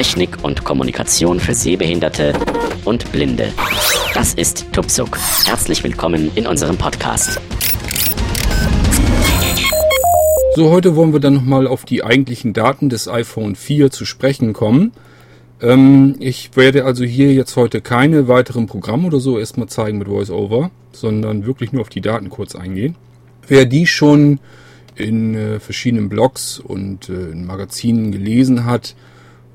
Technik und Kommunikation für Sehbehinderte und Blinde. Das ist Tupsuk. Herzlich willkommen in unserem Podcast. So, heute wollen wir dann nochmal auf die eigentlichen Daten des iPhone 4 zu sprechen kommen. Ähm, ich werde also hier jetzt heute keine weiteren Programme oder so erstmal zeigen mit VoiceOver, sondern wirklich nur auf die Daten kurz eingehen. Wer die schon in äh, verschiedenen Blogs und äh, in Magazinen gelesen hat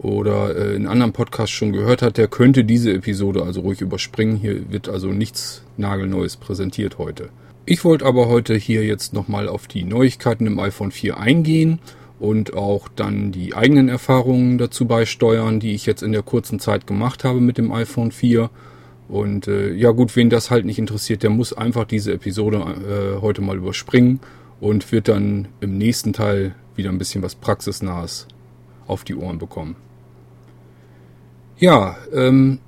oder äh, in anderen Podcasts schon gehört hat, der könnte diese Episode also ruhig überspringen. Hier wird also nichts Nagelneues präsentiert heute. Ich wollte aber heute hier jetzt nochmal auf die Neuigkeiten im iPhone 4 eingehen und auch dann die eigenen Erfahrungen dazu beisteuern, die ich jetzt in der kurzen Zeit gemacht habe mit dem iPhone 4. Und äh, ja gut, wen das halt nicht interessiert, der muss einfach diese Episode äh, heute mal überspringen und wird dann im nächsten Teil wieder ein bisschen was Praxisnahes auf die Ohren bekommen. Ja, ähm,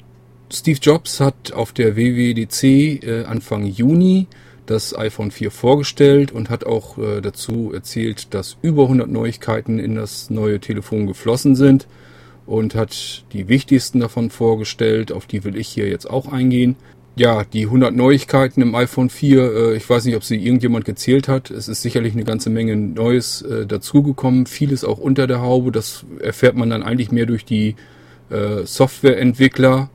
Steve Jobs hat auf der WWDC äh, Anfang Juni das iPhone 4 vorgestellt und hat auch äh, dazu erzählt, dass über 100 Neuigkeiten in das neue Telefon geflossen sind und hat die wichtigsten davon vorgestellt, auf die will ich hier jetzt auch eingehen. Ja, die 100 Neuigkeiten im iPhone 4, äh, ich weiß nicht, ob sie irgendjemand gezählt hat. Es ist sicherlich eine ganze Menge Neues äh, dazugekommen, vieles auch unter der Haube. Das erfährt man dann eigentlich mehr durch die äh, Softwareentwickler.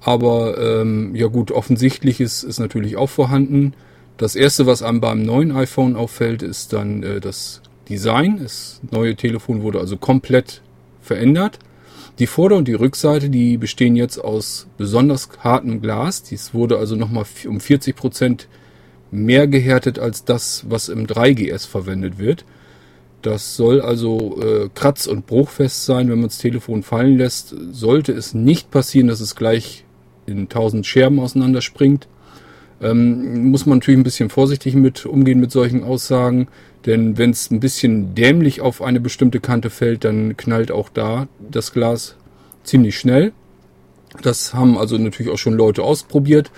Aber ähm, ja gut, offensichtlich ist, ist natürlich auch vorhanden. Das erste, was einem beim neuen iPhone auffällt, ist dann äh, das Design. Das neue Telefon wurde also komplett verändert. Die Vorder- und die Rückseite, die bestehen jetzt aus besonders hartem Glas. Dies wurde also nochmal um 40 Prozent mehr gehärtet als das, was im 3GS verwendet wird. Das soll also äh, kratz- und bruchfest sein, wenn man das Telefon fallen lässt. Sollte es nicht passieren, dass es gleich in tausend Scherben auseinanderspringt. Ähm, muss man natürlich ein bisschen vorsichtig mit umgehen mit solchen Aussagen, denn wenn es ein bisschen dämlich auf eine bestimmte Kante fällt, dann knallt auch da das Glas ziemlich schnell. Das haben also natürlich auch schon Leute ausprobiert.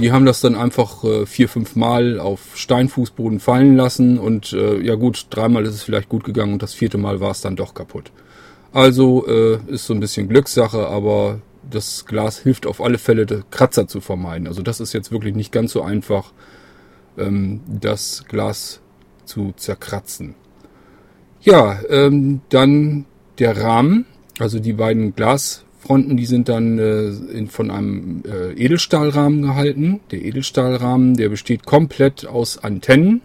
Die haben das dann einfach äh, vier, fünf Mal auf Steinfußboden fallen lassen und äh, ja gut, dreimal ist es vielleicht gut gegangen und das vierte Mal war es dann doch kaputt. Also äh, ist so ein bisschen Glückssache, aber das Glas hilft auf alle Fälle, Kratzer zu vermeiden. Also das ist jetzt wirklich nicht ganz so einfach, ähm, das Glas zu zerkratzen. Ja, ähm, dann der Rahmen, also die beiden Glasfronten, die sind dann äh, in, von einem äh, Edelstahlrahmen gehalten. Der Edelstahlrahmen, der besteht komplett aus Antennen.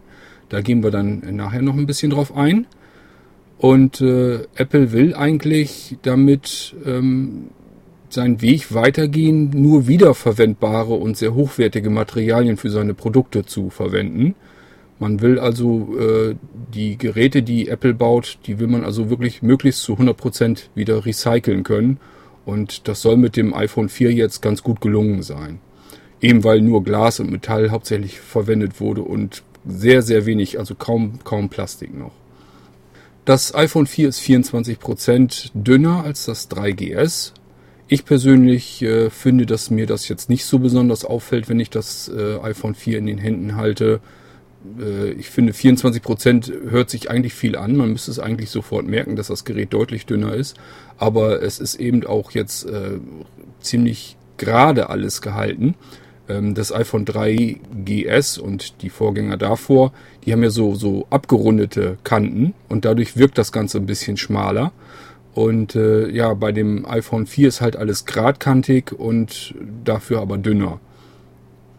Da gehen wir dann nachher noch ein bisschen drauf ein. Und äh, Apple will eigentlich damit ähm, seinen Weg weitergehen, nur wiederverwendbare und sehr hochwertige Materialien für seine Produkte zu verwenden. Man will also äh, die Geräte, die Apple baut, die will man also wirklich möglichst zu 100% wieder recyceln können. Und das soll mit dem iPhone 4 jetzt ganz gut gelungen sein. Eben weil nur Glas und Metall hauptsächlich verwendet wurde und sehr, sehr wenig, also kaum, kaum Plastik noch. Das iPhone 4 ist 24% dünner als das 3GS, ich persönlich äh, finde, dass mir das jetzt nicht so besonders auffällt, wenn ich das äh, iPhone 4 in den Händen halte. Äh, ich finde 24 Prozent hört sich eigentlich viel an. Man müsste es eigentlich sofort merken, dass das Gerät deutlich dünner ist. Aber es ist eben auch jetzt äh, ziemlich gerade alles gehalten. Ähm, das iPhone 3 GS und die Vorgänger davor, die haben ja so, so abgerundete Kanten und dadurch wirkt das Ganze ein bisschen schmaler. Und äh, ja, bei dem iPhone 4 ist halt alles gradkantig und dafür aber dünner.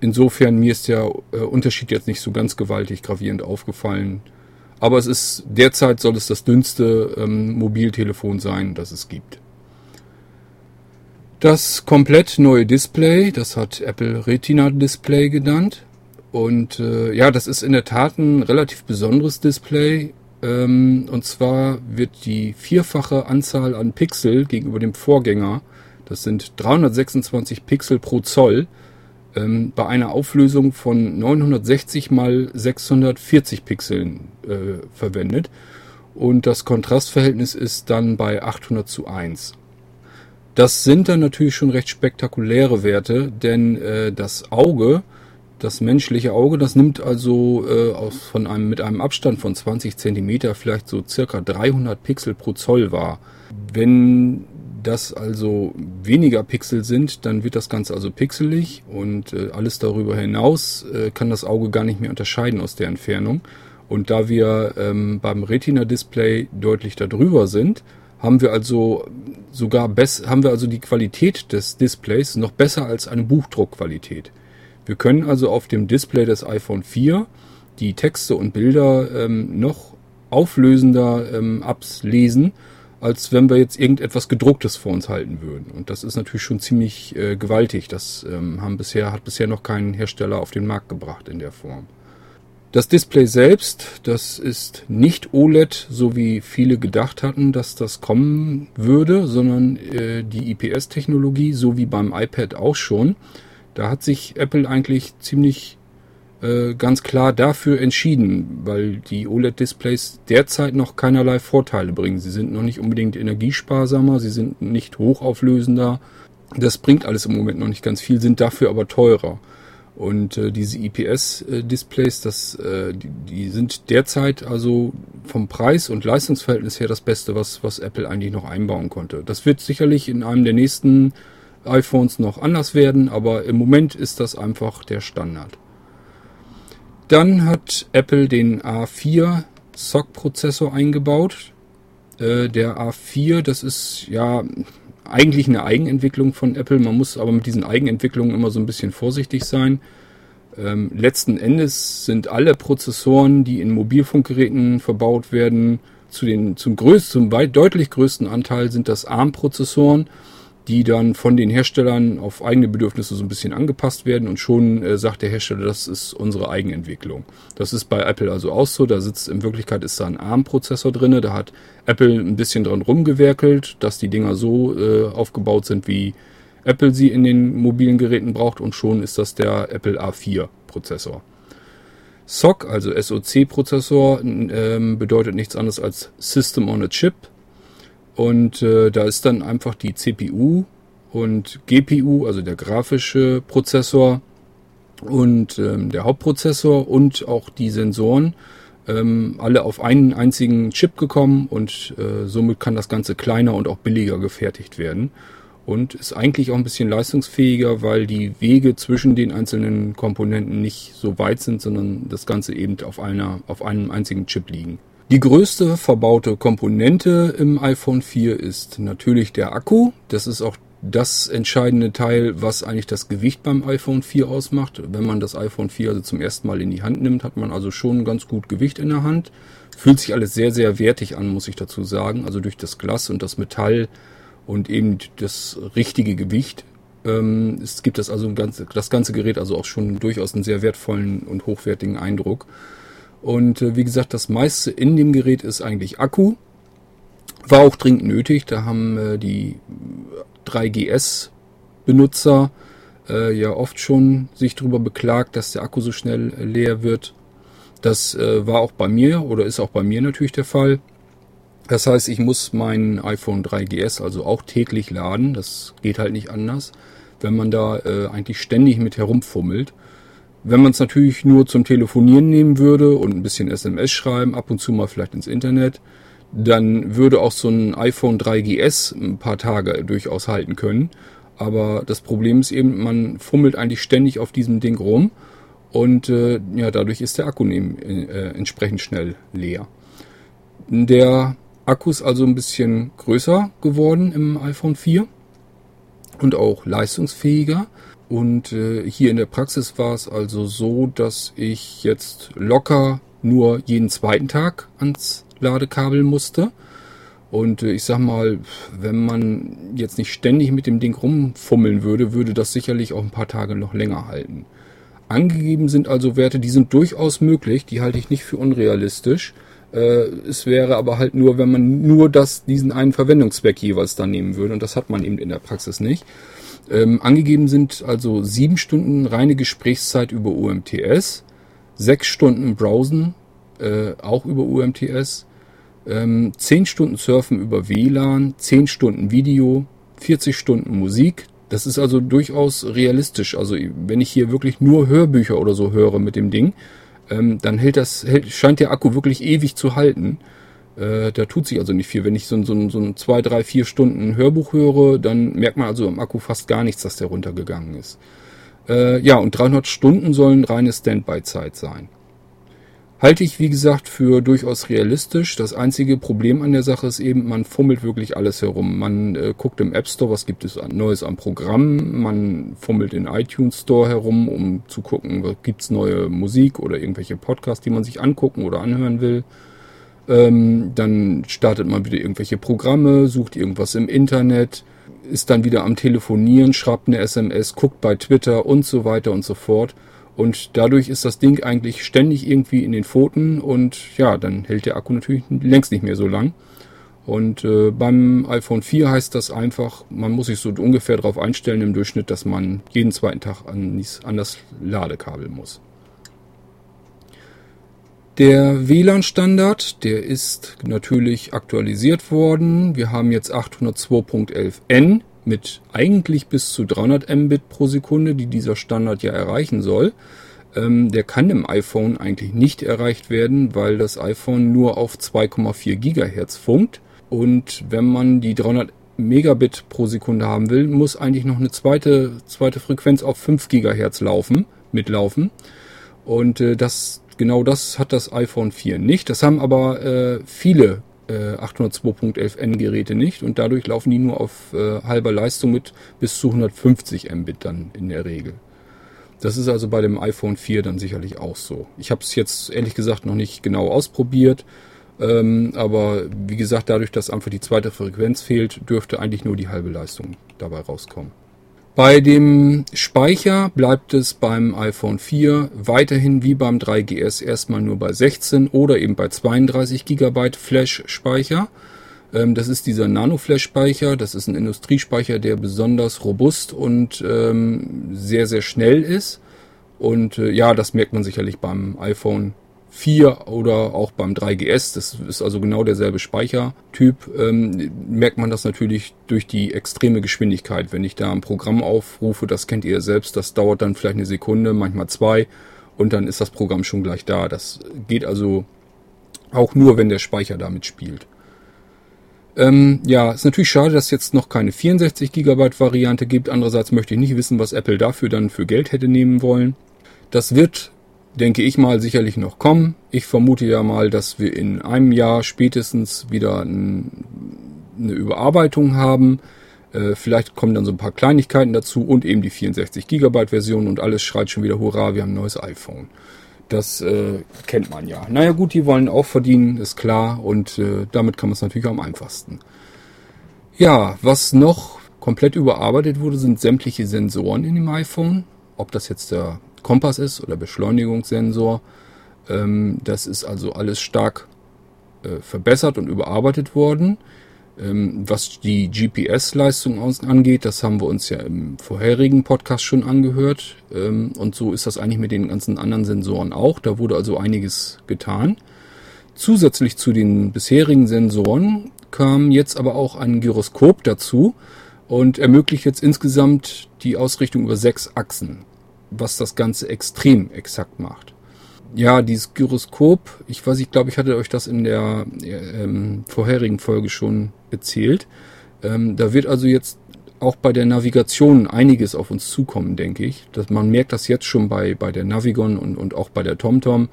Insofern mir ist der äh, Unterschied jetzt nicht so ganz gewaltig gravierend aufgefallen. Aber es ist derzeit soll es das dünnste ähm, Mobiltelefon sein, das es gibt. Das komplett neue Display, das hat Apple Retina Display genannt. Und äh, ja, das ist in der Tat ein relativ besonderes Display. Ähm, und zwar wird die vierfache Anzahl an Pixel gegenüber dem Vorgänger, das sind 326 Pixel pro Zoll, ähm, bei einer Auflösung von 960 mal 640 Pixeln äh, verwendet. Und das Kontrastverhältnis ist dann bei 800 zu 1. Das sind dann natürlich schon recht spektakuläre Werte, denn äh, das Auge das menschliche Auge, das nimmt also äh, aus, von einem, mit einem Abstand von 20 Zentimeter vielleicht so circa 300 Pixel pro Zoll wahr. Wenn das also weniger Pixel sind, dann wird das Ganze also pixelig und äh, alles darüber hinaus äh, kann das Auge gar nicht mehr unterscheiden aus der Entfernung. Und da wir ähm, beim Retina-Display deutlich darüber sind, haben wir also sogar bess haben wir also die Qualität des Displays noch besser als eine Buchdruckqualität. Wir können also auf dem Display des iPhone 4 die Texte und Bilder ähm, noch auflösender ähm, ablesen, als wenn wir jetzt irgendetwas gedrucktes vor uns halten würden. Und das ist natürlich schon ziemlich äh, gewaltig. Das ähm, haben bisher, hat bisher noch kein Hersteller auf den Markt gebracht in der Form. Das Display selbst, das ist nicht OLED, so wie viele gedacht hatten, dass das kommen würde, sondern äh, die IPS-Technologie, so wie beim iPad auch schon. Da hat sich Apple eigentlich ziemlich äh, ganz klar dafür entschieden, weil die OLED-Displays derzeit noch keinerlei Vorteile bringen. Sie sind noch nicht unbedingt energiesparsamer, sie sind nicht hochauflösender. Das bringt alles im Moment noch nicht ganz viel, sind dafür aber teurer. Und äh, diese IPS-Displays, das, äh, die, die sind derzeit also vom Preis- und Leistungsverhältnis her das Beste, was, was Apple eigentlich noch einbauen konnte. Das wird sicherlich in einem der nächsten iPhones noch anders werden, aber im Moment ist das einfach der Standard. Dann hat Apple den A4 SOC-Prozessor eingebaut. Äh, der A4, das ist ja eigentlich eine Eigenentwicklung von Apple. Man muss aber mit diesen Eigenentwicklungen immer so ein bisschen vorsichtig sein. Ähm, letzten Endes sind alle Prozessoren, die in Mobilfunkgeräten verbaut werden, zu den, zum größten, zum deutlich größten Anteil sind das ARM-Prozessoren die dann von den Herstellern auf eigene Bedürfnisse so ein bisschen angepasst werden und schon äh, sagt der Hersteller, das ist unsere Eigenentwicklung. Das ist bei Apple also auch so. Da sitzt in Wirklichkeit ist da ein ARM-Prozessor drinne. Da hat Apple ein bisschen dran rumgewerkelt, dass die Dinger so äh, aufgebaut sind, wie Apple sie in den mobilen Geräten braucht und schon ist das der Apple A4-Prozessor. SOC, also SoC-Prozessor, ähm, bedeutet nichts anderes als System on a Chip. Und äh, da ist dann einfach die CPU und GPU, also der grafische Prozessor und ähm, der Hauptprozessor und auch die Sensoren ähm, alle auf einen einzigen Chip gekommen und äh, somit kann das Ganze kleiner und auch billiger gefertigt werden und ist eigentlich auch ein bisschen leistungsfähiger, weil die Wege zwischen den einzelnen Komponenten nicht so weit sind, sondern das Ganze eben auf einer auf einem einzigen Chip liegen. Die größte verbaute Komponente im iPhone 4 ist natürlich der Akku. Das ist auch das entscheidende Teil, was eigentlich das Gewicht beim iPhone 4 ausmacht. Wenn man das iPhone 4 also zum ersten Mal in die Hand nimmt, hat man also schon ganz gut Gewicht in der Hand. Fühlt sich alles sehr, sehr wertig an, muss ich dazu sagen. Also durch das Glas und das Metall und eben das richtige Gewicht. Ähm, es gibt das also ein ganz, das ganze Gerät also auch schon durchaus einen sehr wertvollen und hochwertigen Eindruck. Und äh, wie gesagt, das meiste in dem Gerät ist eigentlich Akku. War auch dringend nötig. Da haben äh, die 3GS-Benutzer äh, ja oft schon sich darüber beklagt, dass der Akku so schnell äh, leer wird. Das äh, war auch bei mir oder ist auch bei mir natürlich der Fall. Das heißt, ich muss mein iPhone 3GS also auch täglich laden. Das geht halt nicht anders, wenn man da äh, eigentlich ständig mit herumfummelt. Wenn man es natürlich nur zum Telefonieren nehmen würde und ein bisschen SMS schreiben, ab und zu mal vielleicht ins Internet, dann würde auch so ein iPhone 3GS ein paar Tage durchaus halten können. Aber das Problem ist eben, man fummelt eigentlich ständig auf diesem Ding rum und äh, ja, dadurch ist der Akku nehm, äh, entsprechend schnell leer. Der Akku ist also ein bisschen größer geworden im iPhone 4 und auch leistungsfähiger. Und äh, hier in der Praxis war es also so, dass ich jetzt locker nur jeden zweiten Tag ans Ladekabel musste. Und äh, ich sag mal, wenn man jetzt nicht ständig mit dem Ding rumfummeln würde, würde das sicherlich auch ein paar Tage noch länger halten. Angegeben sind also Werte, die sind durchaus möglich, die halte ich nicht für unrealistisch. Äh, es wäre aber halt nur, wenn man nur das, diesen einen Verwendungszweck jeweils da nehmen würde. Und das hat man eben in der Praxis nicht. Ähm, angegeben sind also sieben Stunden reine Gesprächszeit über UMTS, sechs Stunden Browsen, äh, auch über UMTS, ähm, zehn Stunden Surfen über WLAN, zehn Stunden Video, 40 Stunden Musik. Das ist also durchaus realistisch. Also wenn ich hier wirklich nur Hörbücher oder so höre mit dem Ding, ähm, dann hält das, hält, scheint der Akku wirklich ewig zu halten. Äh, da tut sich also nicht viel. Wenn ich so, so, so ein zwei, drei, vier Stunden Hörbuch höre, dann merkt man also am Akku fast gar nichts, dass der runtergegangen ist. Äh, ja, und 300 Stunden sollen reine Standby-Zeit sein. Halte ich, wie gesagt, für durchaus realistisch. Das einzige Problem an der Sache ist eben, man fummelt wirklich alles herum. Man äh, guckt im App Store, was gibt es an, Neues am Programm. Man fummelt in iTunes Store herum, um zu gucken, gibt es neue Musik oder irgendwelche Podcasts, die man sich angucken oder anhören will. Ähm, dann startet man wieder irgendwelche Programme, sucht irgendwas im Internet, ist dann wieder am Telefonieren, schreibt eine SMS, guckt bei Twitter und so weiter und so fort. Und dadurch ist das Ding eigentlich ständig irgendwie in den Pfoten und ja, dann hält der Akku natürlich längst nicht mehr so lang. Und äh, beim iPhone 4 heißt das einfach, man muss sich so ungefähr darauf einstellen im Durchschnitt, dass man jeden zweiten Tag an, an das Ladekabel muss. Der WLAN-Standard, der ist natürlich aktualisiert worden. Wir haben jetzt 802.11n mit eigentlich bis zu 300 Mbit pro Sekunde, die dieser Standard ja erreichen soll. Ähm, der kann im iPhone eigentlich nicht erreicht werden, weil das iPhone nur auf 2,4 Gigahertz funkt. Und wenn man die 300 Megabit pro Sekunde haben will, muss eigentlich noch eine zweite, zweite Frequenz auf 5 Gigahertz laufen, mitlaufen. Und äh, das, genau das hat das iPhone 4 nicht. Das haben aber äh, viele äh, 802.11n Geräte nicht und dadurch laufen die nur auf äh, halber Leistung mit bis zu 150 Mbit dann in der Regel. Das ist also bei dem iPhone 4 dann sicherlich auch so. Ich habe es jetzt ehrlich gesagt noch nicht genau ausprobiert, ähm, aber wie gesagt, dadurch, dass einfach die zweite Frequenz fehlt, dürfte eigentlich nur die halbe Leistung dabei rauskommen. Bei dem Speicher bleibt es beim iPhone 4 weiterhin wie beim 3GS erstmal nur bei 16 oder eben bei 32 GB Flash-Speicher. Ähm, das ist dieser Nano-Flash-Speicher. Das ist ein Industriespeicher, der besonders robust und ähm, sehr, sehr schnell ist. Und äh, ja, das merkt man sicherlich beim iPhone 4 oder auch beim 3GS, das ist also genau derselbe Speichertyp, ähm, merkt man das natürlich durch die extreme Geschwindigkeit. Wenn ich da ein Programm aufrufe, das kennt ihr selbst, das dauert dann vielleicht eine Sekunde, manchmal zwei und dann ist das Programm schon gleich da. Das geht also auch nur, wenn der Speicher damit spielt. Ähm, ja, ist natürlich schade, dass es jetzt noch keine 64 GB Variante gibt. Andererseits möchte ich nicht wissen, was Apple dafür dann für Geld hätte nehmen wollen. Das wird denke ich mal, sicherlich noch kommen. Ich vermute ja mal, dass wir in einem Jahr spätestens wieder ein, eine Überarbeitung haben. Äh, vielleicht kommen dann so ein paar Kleinigkeiten dazu und eben die 64 Gigabyte Version und alles schreit schon wieder Hurra, wir haben ein neues iPhone. Das äh, kennt man ja. Naja gut, die wollen auch verdienen, ist klar und äh, damit kann man es natürlich am einfachsten. Ja, was noch komplett überarbeitet wurde, sind sämtliche Sensoren in dem iPhone. Ob das jetzt der Kompass ist oder Beschleunigungssensor. Ähm, das ist also alles stark äh, verbessert und überarbeitet worden. Ähm, was die GPS-Leistung angeht, das haben wir uns ja im vorherigen Podcast schon angehört. Ähm, und so ist das eigentlich mit den ganzen anderen Sensoren auch. Da wurde also einiges getan. Zusätzlich zu den bisherigen Sensoren kam jetzt aber auch ein Gyroskop dazu und ermöglicht jetzt insgesamt die Ausrichtung über sechs Achsen was das Ganze extrem exakt macht. Ja, dieses Gyroskop, ich weiß, ich glaube, ich hatte euch das in der ähm, vorherigen Folge schon erzählt. Ähm, da wird also jetzt auch bei der Navigation einiges auf uns zukommen, denke ich. Dass man merkt das jetzt schon bei, bei der Navigon und, und auch bei der TomTom,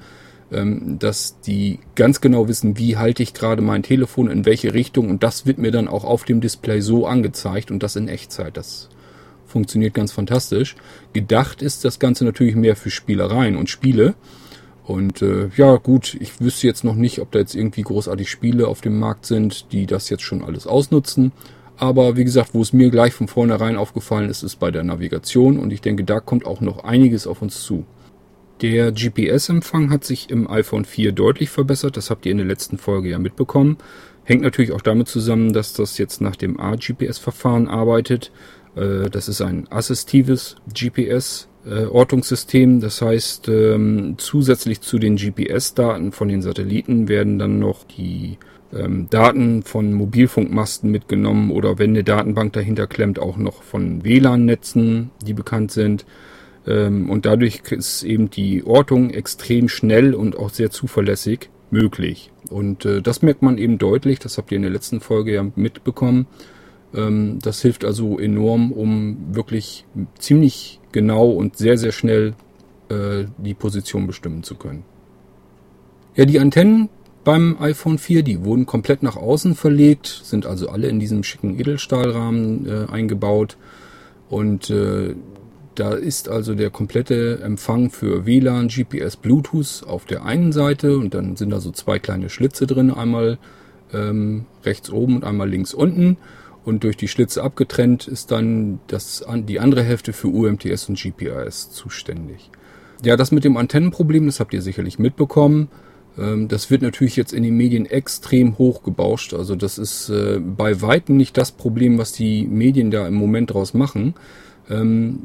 ähm, dass die ganz genau wissen, wie halte ich gerade mein Telefon, in welche Richtung und das wird mir dann auch auf dem Display so angezeigt und das in Echtzeit. Das funktioniert ganz fantastisch. Gedacht ist das Ganze natürlich mehr für Spielereien und Spiele. Und äh, ja, gut, ich wüsste jetzt noch nicht, ob da jetzt irgendwie großartig Spiele auf dem Markt sind, die das jetzt schon alles ausnutzen. Aber wie gesagt, wo es mir gleich von vornherein aufgefallen ist, ist bei der Navigation und ich denke, da kommt auch noch einiges auf uns zu. Der GPS-Empfang hat sich im iPhone 4 deutlich verbessert, das habt ihr in der letzten Folge ja mitbekommen. Hängt natürlich auch damit zusammen, dass das jetzt nach dem A-GPS-Verfahren arbeitet. Äh, das ist ein assistives GPS-Ortungssystem. Das heißt, ähm, zusätzlich zu den GPS-Daten von den Satelliten werden dann noch die ähm, Daten von Mobilfunkmasten mitgenommen oder wenn eine Datenbank dahinter klemmt, auch noch von WLAN-Netzen, die bekannt sind. Ähm, und dadurch ist eben die Ortung extrem schnell und auch sehr zuverlässig. möglich. Und äh, das merkt man eben deutlich, das habt ihr in der letzten Folge ja mitbekommen. Ähm, das hilft also enorm, um wirklich ziemlich genau und sehr, sehr schnell äh, die Position bestimmen zu können. Ja, die Antennen beim iPhone 4, die wurden komplett nach außen verlegt, sind also alle in diesem schicken Edelstahlrahmen äh, eingebaut. Und äh, da ist also der komplette Empfang für WLAN, GPS, Bluetooth auf der einen Seite und dann sind da so zwei kleine Schlitze drin, einmal ähm, rechts oben und einmal links unten. Und durch die Schlitze abgetrennt ist dann das, die andere Hälfte für UMTS und GPRS zuständig. Ja, das mit dem Antennenproblem, das habt ihr sicherlich mitbekommen. Ähm, das wird natürlich jetzt in den Medien extrem hochgebauscht. Also das ist äh, bei weitem nicht das Problem, was die Medien da im Moment draus machen. Ähm,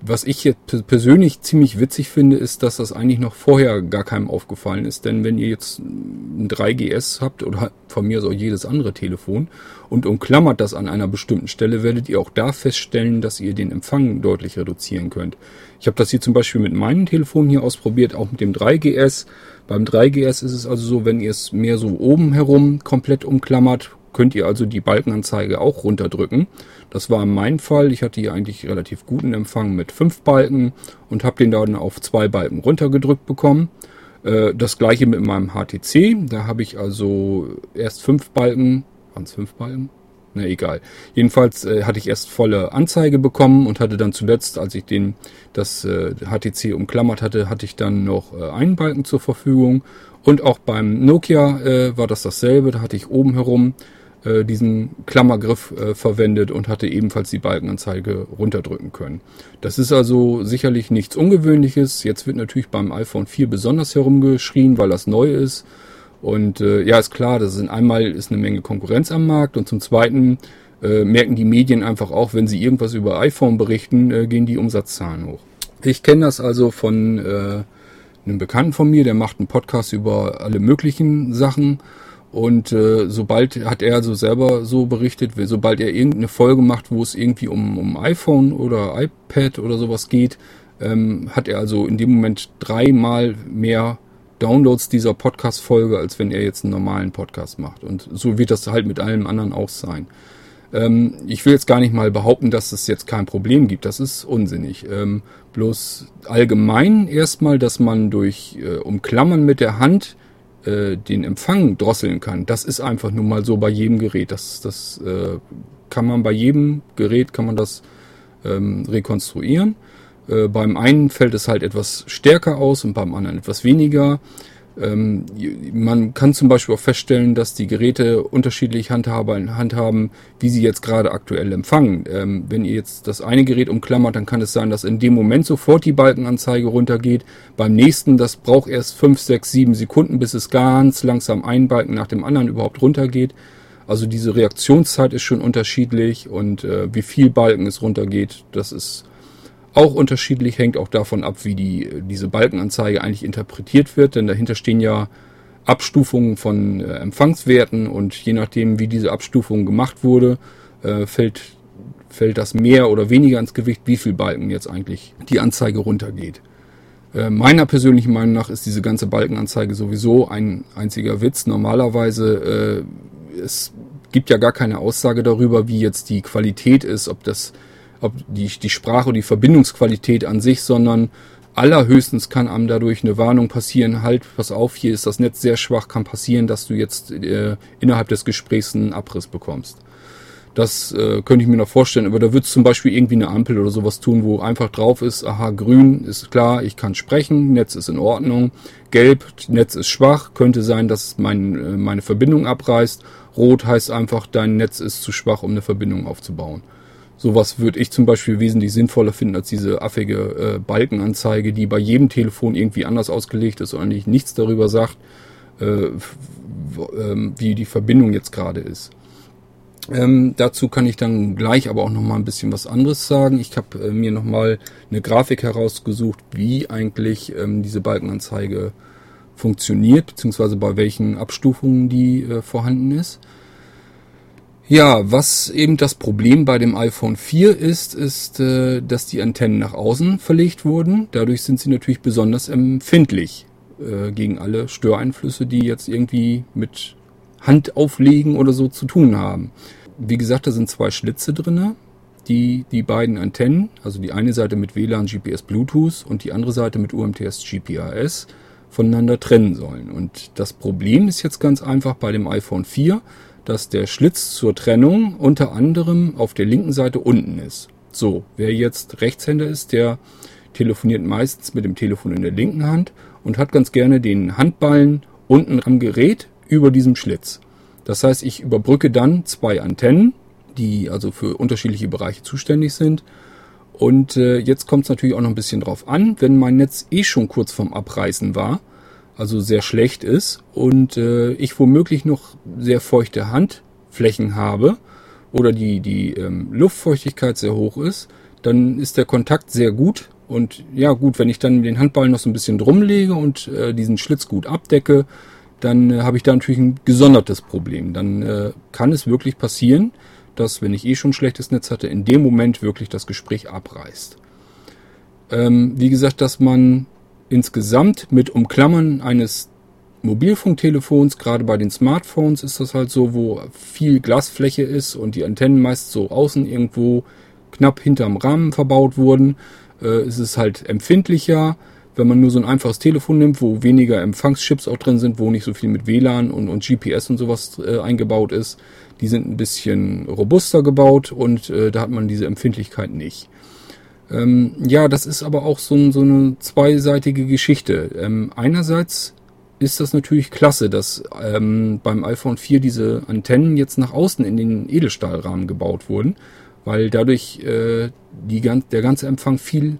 was ich jetzt persönlich ziemlich witzig finde, ist, dass das eigentlich noch vorher gar keinem aufgefallen ist. Denn wenn ihr jetzt ein 3GS habt oder von mir so jedes andere Telefon und umklammert das an einer bestimmten Stelle, werdet ihr auch da feststellen, dass ihr den Empfang deutlich reduzieren könnt. Ich habe das hier zum Beispiel mit meinem Telefon hier ausprobiert, auch mit dem 3GS. Beim 3GS ist es also so, wenn ihr es mehr so oben herum komplett umklammert, könnt ihr also die Balkenanzeige auch runterdrücken. Das war in meinem Fall. Ich hatte hier eigentlich relativ guten Empfang mit fünf Balken und habe den dann auf zwei Balken runtergedrückt bekommen. Äh, das gleiche mit meinem HTC. Da habe ich also erst fünf Balken. Waren es fünf Balken? Na egal. Jedenfalls äh, hatte ich erst volle Anzeige bekommen und hatte dann zuletzt, als ich den das äh, HTC umklammert hatte, hatte ich dann noch äh, einen Balken zur Verfügung. Und auch beim Nokia äh, war das dasselbe. Da hatte ich oben herum äh, diesen Klammergriff äh, verwendet und hatte ebenfalls die Balkenanzeige runterdrücken können. Das ist also sicherlich nichts Ungewöhnliches. Jetzt wird natürlich beim iPhone 4 besonders herumgeschrien, weil das neu ist. Und äh, ja, ist klar, das sind einmal ist eine Menge Konkurrenz am Markt und zum Zweiten äh, merken die Medien einfach auch, wenn sie irgendwas über iPhone berichten, äh, gehen die Umsatzzahlen hoch. Ich kenne das also von äh, einem Bekannten von mir, der macht einen Podcast über alle möglichen Sachen und äh, sobald hat er so selber so berichtet, sobald er irgendeine Folge macht, wo es irgendwie um, um iPhone oder iPad oder sowas geht, ähm, hat er also in dem Moment dreimal mehr Downloads dieser Podcast-Folge, als wenn er jetzt einen normalen Podcast macht. Und so wird das halt mit allem anderen auch sein. Ähm, ich will jetzt gar nicht mal behaupten, dass es jetzt kein Problem gibt. Das ist unsinnig. Ähm, bloß allgemein erstmal, dass man durch äh, Umklammern mit der Hand äh, den Empfang drosseln kann. Das ist einfach nun mal so bei jedem Gerät. Das, das äh, kann man bei jedem Gerät kann man das ähm, rekonstruieren. Äh, beim einen fällt es halt etwas stärker aus und beim anderen etwas weniger. Ähm, man kann zum Beispiel auch feststellen, dass die Geräte unterschiedlich handhaben, wie sie jetzt gerade aktuell empfangen. Ähm, wenn ihr jetzt das eine Gerät umklammert, dann kann es sein, dass in dem Moment sofort die Balkenanzeige runtergeht. Beim nächsten, das braucht erst 5, 6, 7 Sekunden, bis es ganz langsam ein Balken nach dem anderen überhaupt runtergeht. Also diese Reaktionszeit ist schon unterschiedlich und äh, wie viel Balken es runtergeht, das ist auch unterschiedlich, hängt auch davon ab, wie die, diese Balkenanzeige eigentlich interpretiert wird, denn dahinter stehen ja Abstufungen von äh, Empfangswerten und je nachdem, wie diese Abstufung gemacht wurde, äh, fällt, fällt das mehr oder weniger ins Gewicht, wie viel Balken jetzt eigentlich die Anzeige runtergeht. Äh, meiner persönlichen Meinung nach ist diese ganze Balkenanzeige sowieso ein einziger Witz. Normalerweise äh, es gibt ja gar keine Aussage darüber, wie jetzt die Qualität ist, ob das ob die, die Sprache oder die Verbindungsqualität an sich, sondern allerhöchstens kann einem dadurch eine Warnung passieren, halt, pass auf, hier ist das Netz sehr schwach, kann passieren, dass du jetzt äh, innerhalb des Gesprächs einen Abriss bekommst. Das äh, könnte ich mir noch vorstellen, aber da wird zum Beispiel irgendwie eine Ampel oder sowas tun, wo einfach drauf ist, aha, grün ist klar, ich kann sprechen, Netz ist in Ordnung, gelb, Netz ist schwach, könnte sein, dass mein, äh, meine Verbindung abreißt, rot heißt einfach, dein Netz ist zu schwach, um eine Verbindung aufzubauen. Sowas würde ich zum Beispiel wesentlich sinnvoller finden als diese affige äh, Balkenanzeige, die bei jedem Telefon irgendwie anders ausgelegt ist und eigentlich nichts darüber sagt, äh, ähm, wie die Verbindung jetzt gerade ist. Ähm, dazu kann ich dann gleich aber auch noch mal ein bisschen was anderes sagen. Ich habe äh, mir noch mal eine Grafik herausgesucht, wie eigentlich ähm, diese Balkenanzeige funktioniert, beziehungsweise bei welchen Abstufungen die äh, vorhanden ist. Ja, was eben das Problem bei dem iPhone 4 ist, ist, äh, dass die Antennen nach außen verlegt wurden. Dadurch sind sie natürlich besonders empfindlich. äh, gegen alle Störeinflüsse, die jetzt irgendwie mit Hand auflegen oder so zu tun haben. Wie gesagt, da sind zwei Schlitze drinne, die die beiden Antennen, also die eine Seite mit WLAN, GPS, Bluetooth und die andere Seite mit UMTS, GPRS, voneinander trennen sollen. Und das Problem ist jetzt ganz einfach bei dem iPhone 4, dass der Schlitz zur Trennung unter anderem auf der linken Seite unten ist. So, wer jetzt Rechtshänder ist, der telefoniert meistens mit dem Telefon in der linken Hand und hat ganz gerne den Handballen unten am Gerät über diesem Schlitz. Das heißt, ich überbrücke dann zwei Antennen, die also für unterschiedliche Bereiche zuständig sind. Und äh, jetzt kommt es natürlich auch noch ein bisschen drauf an, wenn mein Netz eh schon kurz vorm Abreißen war, also sehr schlecht ist und äh, ich womöglich noch sehr feuchte Handflächen habe oder die, die ähm, Luftfeuchtigkeit sehr hoch ist, dann ist der Kontakt sehr gut. Und ja gut, wenn ich dann den Handball noch so ein bisschen drum lege und äh, diesen Schlitz gut abdecke, dann äh, habe ich da natürlich ein gesondertes Problem. Dann äh, kann es wirklich passieren, dass, wenn ich eh schon schlechtes Netz hatte, in dem Moment wirklich das Gespräch abreißt. Ähm, wie gesagt, dass man insgesamt mit Umklammern eines Mobilfunktelefons, gerade bei den Smartphones ist das halt so, wo viel Glasfläche ist und die Antennen meist so außen irgendwo knapp hinterm Rahmen verbaut wurden, äh, ist es halt empfindlicher. Wenn man nur so ein einfaches Telefon nimmt, wo weniger Empfangschips auch drin sind, wo nicht so viel mit WLAN und, und GPS und sowas äh, eingebaut ist, die sind ein bisschen robuster gebaut und äh, da hat man diese Empfindlichkeit nicht. Ähm, ja, das ist aber auch so, so eine zweiseitige Geschichte. Ähm, einerseits ist das natürlich klasse, dass ähm, beim iPhone 4 diese Antennen jetzt nach außen in den Edelstahlrahmen gebaut wurden, weil dadurch äh, die, der ganze Empfang viel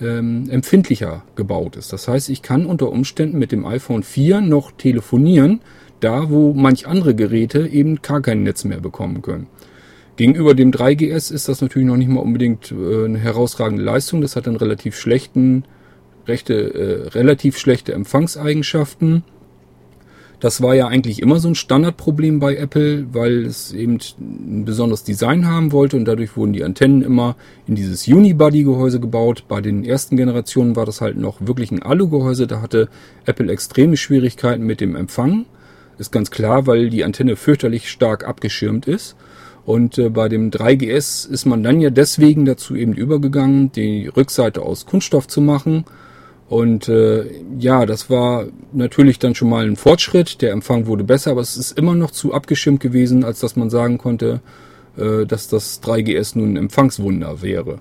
ähm, empfindlicher gebaut ist. Das heißt, ich kann unter Umständen mit dem iPhone 4 noch telefonieren, da wo manch andere Geräte eben gar kein Netz mehr bekommen können. Gegenüber dem 3GS ist das natürlich noch nicht mal unbedingt äh, eine herausragende Leistung. Das hat einen relativ schlechten, rechte, äh, relativ schlechte Empfangseigenschaften. Das war ja eigentlich immer so ein Standardproblem bei Apple, weil es eben ein besonderes Design haben wollte und dadurch wurden die Antennen immer in dieses Unibody-Gehäuse gebaut. Bei den ersten Generationen war das halt noch wirklich ein Alu-Gehäuse. Da hatte Apple extreme Schwierigkeiten mit dem Empfang. Ist ganz klar, weil die Antenne fürchterlich stark abgeschirmt ist. Und äh, bei dem 3GS ist man dann ja deswegen dazu eben übergegangen, die Rückseite aus Kunststoff zu machen. Und äh, ja, das war natürlich dann schon mal ein Fortschritt. Der Empfang wurde besser, aber es ist immer noch zu abgeschirmt gewesen, als dass man sagen konnte, äh, dass das 3GS nun ein Empfangswunder wäre.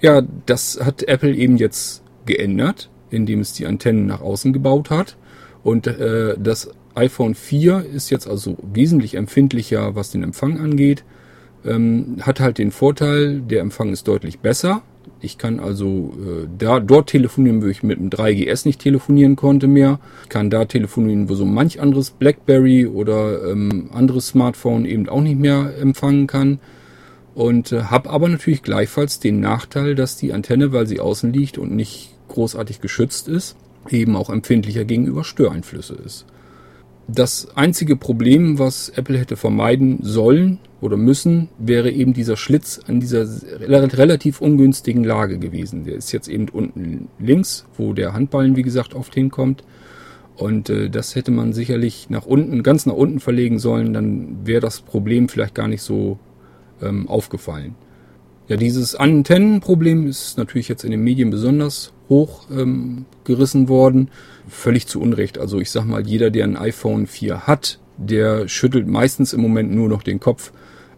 Ja, das hat Apple eben jetzt geändert, indem es die Antennen nach außen gebaut hat. Und äh, das iPhone 4 ist jetzt also wesentlich empfindlicher, was den Empfang angeht. Ähm, hat halt den Vorteil, der Empfang ist deutlich besser. Ich kann also äh, da dort telefonieren, wo ich mit dem 3GS nicht telefonieren konnte mehr. Ich kann da telefonieren, wo so manch anderes BlackBerry oder ähm, anderes Smartphone eben auch nicht mehr empfangen kann. Und äh, habe aber natürlich gleichfalls den Nachteil, dass die Antenne, weil sie außen liegt und nicht großartig geschützt ist, eben auch empfindlicher gegenüber Störeinflüsse ist. Das einzige Problem, was Apple hätte vermeiden sollen oder müssen, wäre eben dieser Schlitz an dieser relativ ungünstigen Lage gewesen. Der ist jetzt eben unten links, wo der Handballen, wie gesagt, oft hinkommt. Und äh, das hätte man sicherlich nach unten, ganz nach unten verlegen sollen, dann wäre das Problem vielleicht gar nicht so ähm, aufgefallen. Ja, dieses Antennenproblem ist natürlich jetzt in den Medien besonders hoch ähm, worden. Völlig zu Unrecht. Also ich sag mal, jeder, der ein iPhone 4 hat, der schüttelt meistens im Moment nur noch den Kopf,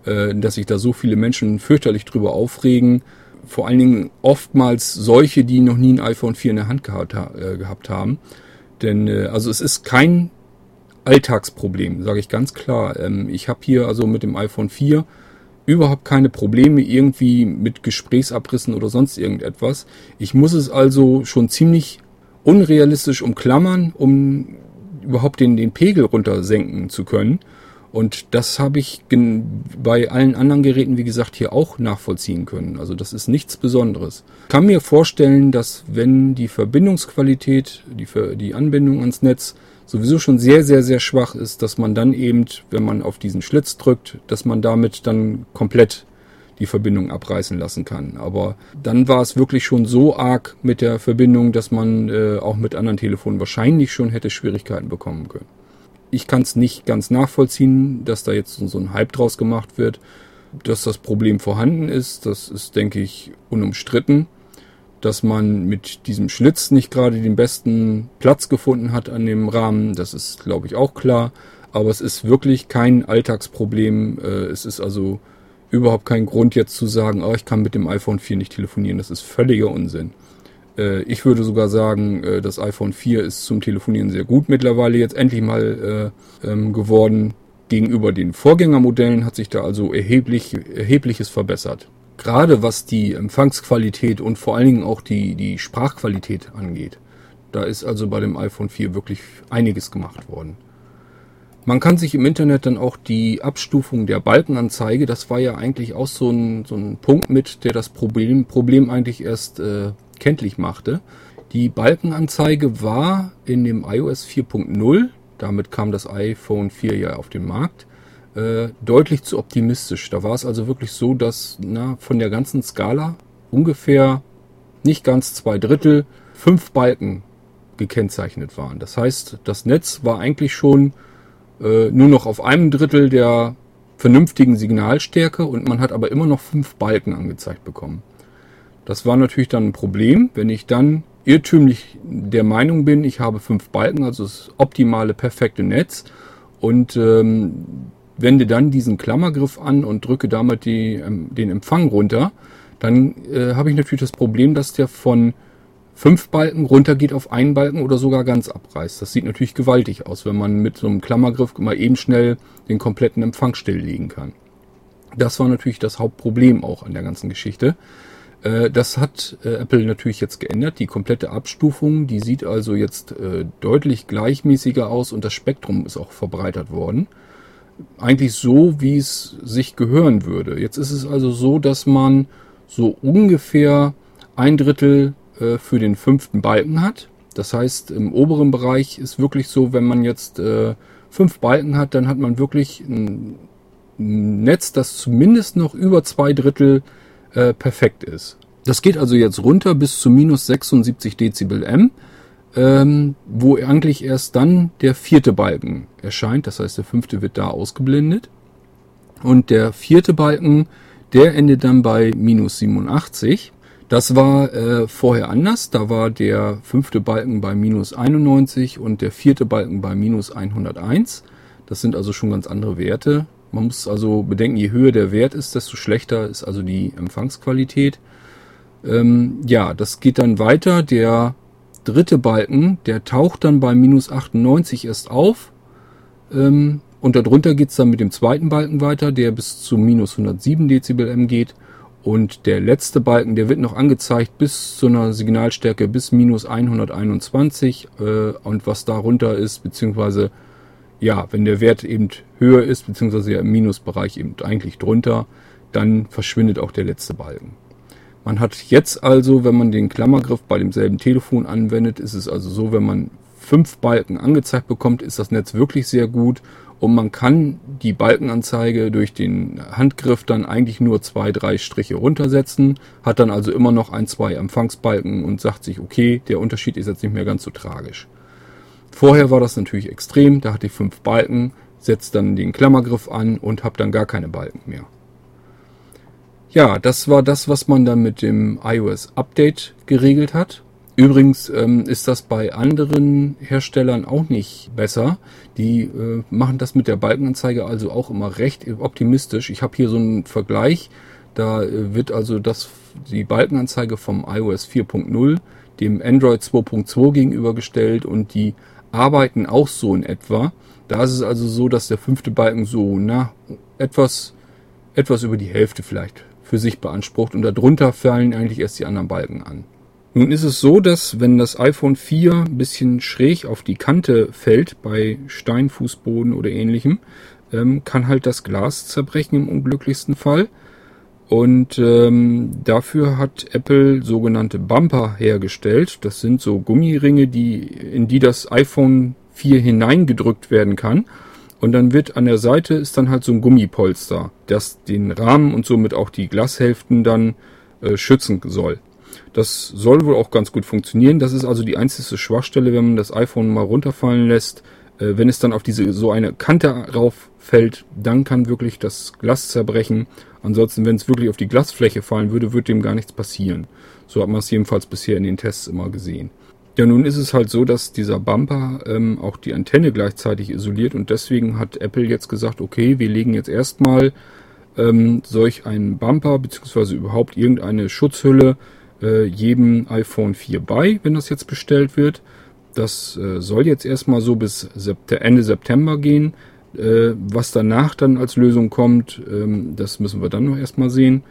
äh, dass sich da so viele Menschen fürchterlich drüber aufregen. Vor allen Dingen oftmals solche, die noch nie ein iPhone 4 in der Hand gehabt, äh, gehabt haben. Denn äh, also es ist kein Alltagsproblem, sage ich ganz klar. Ähm, ich habe hier also mit dem iPhone 4 überhaupt keine Probleme irgendwie mit Gesprächsabrissen oder sonst irgendetwas. Ich muss es also schon ziemlich unrealistisch umklammern, um überhaupt den, den Pegel runtersenken zu können. Und das habe ich bei allen anderen Geräten, wie gesagt, hier auch nachvollziehen können. Also das ist nichts Besonderes. Ich kann mir vorstellen, dass wenn die Verbindungsqualität, die, die Anbindung ans Netz sowieso schon sehr, sehr, sehr schwach ist, dass man dann eben, wenn man auf diesen Schlitz drückt, dass man damit dann komplett die Verbindung abreißen lassen kann. Aber dann war es wirklich schon so arg mit der Verbindung, dass man äh, auch mit anderen Telefonen wahrscheinlich schon hätte Schwierigkeiten bekommen können. Ich kann es nicht ganz nachvollziehen, dass da jetzt so ein Hype draus gemacht wird. Dass das Problem vorhanden ist, das ist, denke ich, unumstritten. Dass man mit diesem Schlitz nicht gerade den besten Platz gefunden hat an dem Rahmen, das ist, glaube ich, auch klar. Aber es ist wirklich kein Alltagsproblem. Äh, es ist also überhaupt kein Grund jetzt zu sagen, oh, ich kann mit dem iPhone 4 nicht telefonieren. Das ist völliger Unsinn. Äh, ich würde sogar sagen, äh, das iPhone 4 ist zum Telefonieren sehr gut mittlerweile jetzt endlich mal ähm, geworden. Gegenüber den Vorgängermodellen hat sich da also erheblich, erhebliches verbessert. Gerade was die Empfangsqualität und vor allen Dingen auch die, die Sprachqualität angeht. Da ist also bei dem iPhone 4 wirklich einiges gemacht worden. Man kann sich im Internet dann auch die Abstufung der Balkenanzeige, das war ja eigentlich auch so ein, so ein Punkt mit, der das Problem, Problem eigentlich erst äh, kenntlich machte. Die Balkenanzeige war in dem iOS 4.0, damit kam das iPhone 4 ja auf den Markt, äh, deutlich zu optimistisch. Da war es also wirklich so, dass na, von der ganzen Skala ungefähr nicht ganz zwei Drittel fünf Balken gekennzeichnet waren. Das heißt, das Netz war eigentlich schon äh, nur noch auf einem Drittel der vernünftigen Signalstärke und man hat aber immer noch fünf Balken angezeigt bekommen. Das war natürlich dann ein Problem, wenn ich dann irrtümlich der Meinung bin, ich habe fünf Balken, also das optimale, perfekte Netz und ähm, wende dann diesen Klammergriff an und drücke damit die, ähm, den Empfang runter, dann äh, habe ich natürlich das Problem, dass der von fünf Balken runtergeht auf einen Balken oder sogar ganz abreißt. Das sieht natürlich gewaltig aus, wenn man mit so einem Klammergriff mal eben schnell den kompletten Empfang stilllegen kann. Das war natürlich das Hauptproblem auch an der ganzen Geschichte. Äh, das hat äh, Apple natürlich jetzt geändert. Die komplette Abstufung, die sieht also jetzt äh, deutlich gleichmäßiger aus und das Spektrum ist auch verbreitert worden. Eigentlich so, wie es sich gehören würde. Jetzt ist es also so, dass man so ungefähr ein Drittel für den fünften Balken hat. Das heißt, im oberen Bereich ist wirklich so, wenn man jetzt fünf Balken hat, dann hat man wirklich ein Netz, das zumindest noch über zwei Drittel äh, perfekt ist. Das geht also jetzt runter bis zu minus 76 Dezibel M, ähm, wo eigentlich erst dann der vierte Balken erscheint. Das heißt, der fünfte wird da ausgeblendet. Und der vierte Balken, der endet dann bei minus 87. Das war äh, vorher anders. Da war der fünfte Balken bei minus 91 und der vierte Balken bei minus 101. Das sind also schon ganz andere Werte. Man muss also bedenken, je höher der Wert ist, desto schlechter ist also die Empfangsqualität. Ähm, ja, das geht dann weiter. Der dritte Balken, der taucht dann bei minus 98 erst auf. Ähm, und darunter geht's dann mit dem zweiten Balken weiter, der bis zu minus 107 Dezibel M geht. Und der letzte Balken, der wird noch angezeigt bis zu einer Signalstärke bis minus 121. Äh, und was darunter ist, beziehungsweise ja, wenn der Wert eben höher ist, beziehungsweise ja im Minusbereich eben eigentlich drunter, dann verschwindet auch der letzte Balken. Man hat jetzt also, wenn man den Klammergriff bei demselben Telefon anwendet, ist es also so, wenn man fünf Balken angezeigt bekommt, ist das Netz wirklich sehr gut und man kann die Balkenanzeige durch den Handgriff dann eigentlich nur zwei, drei Striche runtersetzen, hat dann also immer noch ein, zwei Empfangsbalken und sagt sich, okay, der Unterschied ist jetzt nicht mehr ganz so tragisch. Vorher war das natürlich extrem, da hatte ich fünf Balken, setze dann den Klammergriff an und habe dann gar keine Balken mehr. Ja, das war das, was man dann mit dem iOS Update geregelt hat. Übrigens ähm, ist das bei anderen Herstellern auch nicht besser. Die äh, machen das mit der Balkenanzeige also auch immer recht optimistisch. Ich habe hier so einen Vergleich. Da äh, wird also das, die Balkenanzeige vom iOS 4.0 dem Android 2.2 gegenübergestellt und die arbeiten auch so in etwa. Da ist es also so, dass der fünfte Balken so, na, etwas, etwas über die Hälfte vielleicht für sich beansprucht und darunter fallen eigentlich erst die anderen Balken an. Nun ist es so, dass wenn das iPhone 4 ein bisschen schräg auf die Kante fällt bei Steinfußboden oder ähnlichem, ähm, kann halt das Glas zerbrechen im unglücklichsten Fall. Und ähm, dafür hat Apple sogenannte Bumper hergestellt. Das sind so Gummiringe, die, in die das iPhone 4 hineingedrückt werden kann. Und dann wird an der Seite ist dann halt so ein Gummipolster, das den Rahmen und somit auch die Glashälften dann äh, schützen soll. Das soll wohl auch ganz gut funktionieren. Das ist also die einzige Schwachstelle, wenn man das iPhone mal runterfallen lässt. Äh, wenn es dann auf diese so eine Kante rauf fällt, dann kann wirklich das Glas zerbrechen. Ansonsten, wenn es wirklich auf die Glasfläche fallen würde, würde dem gar nichts passieren. So hat man es jedenfalls bisher in den Tests immer gesehen. Ja, nun ist es halt so, dass dieser Bumper ähm, auch die Antenne gleichzeitig isoliert und deswegen hat Apple jetzt gesagt, okay, wir legen jetzt erstmal ähm, solch einen Bumper beziehungsweise überhaupt irgendeine Schutzhülle äh, jedem iPhone 4 bei, wenn das jetzt bestellt wird. Das äh, soll jetzt erstmal so bis September, Ende September gehen. Äh, was danach dann als Lösung kommt, ähm, das müssen wir dann noch erstmal sehen.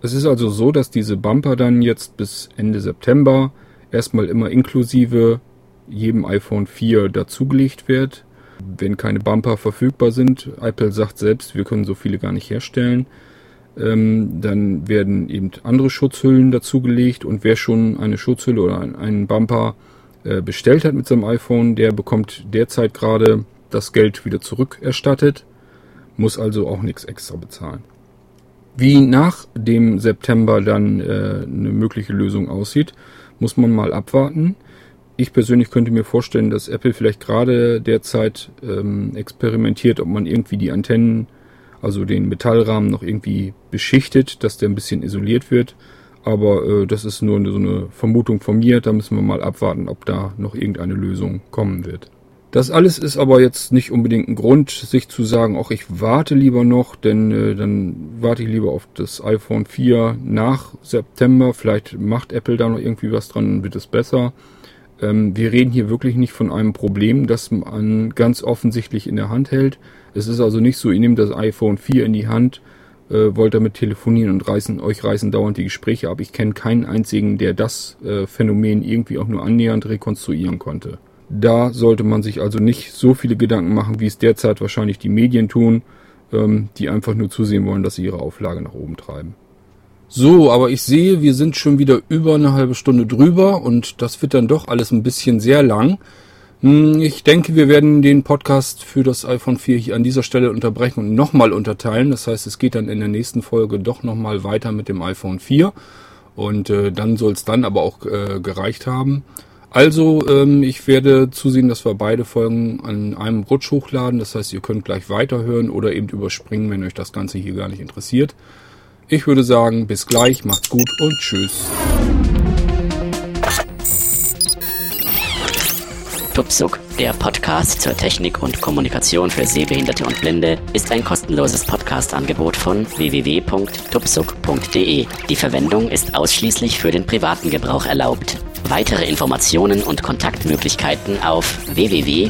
Es ist also so, dass diese Bumper dann jetzt bis Ende September erstmal immer inklusive jedem iPhone 4 dazugelegt wird. Wenn keine Bumper verfügbar sind, Apple sagt selbst, wir können so viele gar nicht herstellen, ähm, dann werden eben andere Schutzhüllen dazugelegt und wer schon eine Schutzhülle oder einen Bumper äh, bestellt hat mit seinem iPhone, der bekommt derzeit gerade das Geld wieder zurückerstattet, muss also auch nichts extra bezahlen. Wie nach dem September dann äh, eine mögliche Lösung aussieht, muss man mal abwarten. Ich persönlich könnte mir vorstellen, dass Apple vielleicht gerade derzeit ähm, experimentiert, ob man irgendwie die Antennen, also den Metallrahmen noch irgendwie beschichtet, dass der ein bisschen isoliert wird. Aber äh, das ist nur so eine Vermutung von mir. Da müssen wir mal abwarten, ob da noch irgendeine Lösung kommen wird. Das alles ist aber jetzt nicht unbedingt ein Grund, sich zu sagen, ach, ich warte lieber noch, denn äh, dann warte ich lieber auf das iPhone 4 nach September. Vielleicht macht Apple da noch irgendwie was dran, dann wird es besser. Ähm, wir reden hier wirklich nicht von einem Problem, das man ganz offensichtlich in der Hand hält. Es ist also nicht so, ihr nehmt das iPhone 4 in die Hand, äh, wollt damit telefonieren und reißen, euch reißen dauernd die Gespräche ab. Ich kenne keinen einzigen, der das äh, Phänomen irgendwie auch nur annähernd rekonstruieren konnte. Da sollte man sich also nicht so viele Gedanken machen, wie es derzeit wahrscheinlich die Medien tun, ähm, die einfach nur zusehen wollen, dass sie ihre Auflage nach oben treiben. So, aber ich sehe, wir sind schon wieder über eine halbe Stunde drüber und das wird dann doch alles ein bisschen sehr lang. Hm, ich denke, wir werden den Podcast für das iPhone 4 hier an dieser Stelle unterbrechen und nochmal unterteilen. Das heißt, es geht dann in der nächsten Folge doch nochmal weiter mit dem iPhone 4. Und äh, dann soll es dann aber auch äh, gereicht haben. Also, ähm, ich werde zusehen, dass wir beide Folgen an einem Rutsch hochladen. Das heißt, ihr könnt gleich weiterhören oder eben überspringen, wenn euch das Ganze hier gar nicht interessiert. Ich würde sagen, bis gleich, macht's gut und tschüss. Tupsuk, der Podcast zur Technik und Kommunikation für Sehbehinderte und Blinde, ist ein kostenloses Podcast-Angebot von www.tupsuk.de. Die Verwendung ist ausschließlich für den privaten Gebrauch erlaubt. Weitere Informationen und Kontaktmöglichkeiten auf www.tuksub.de.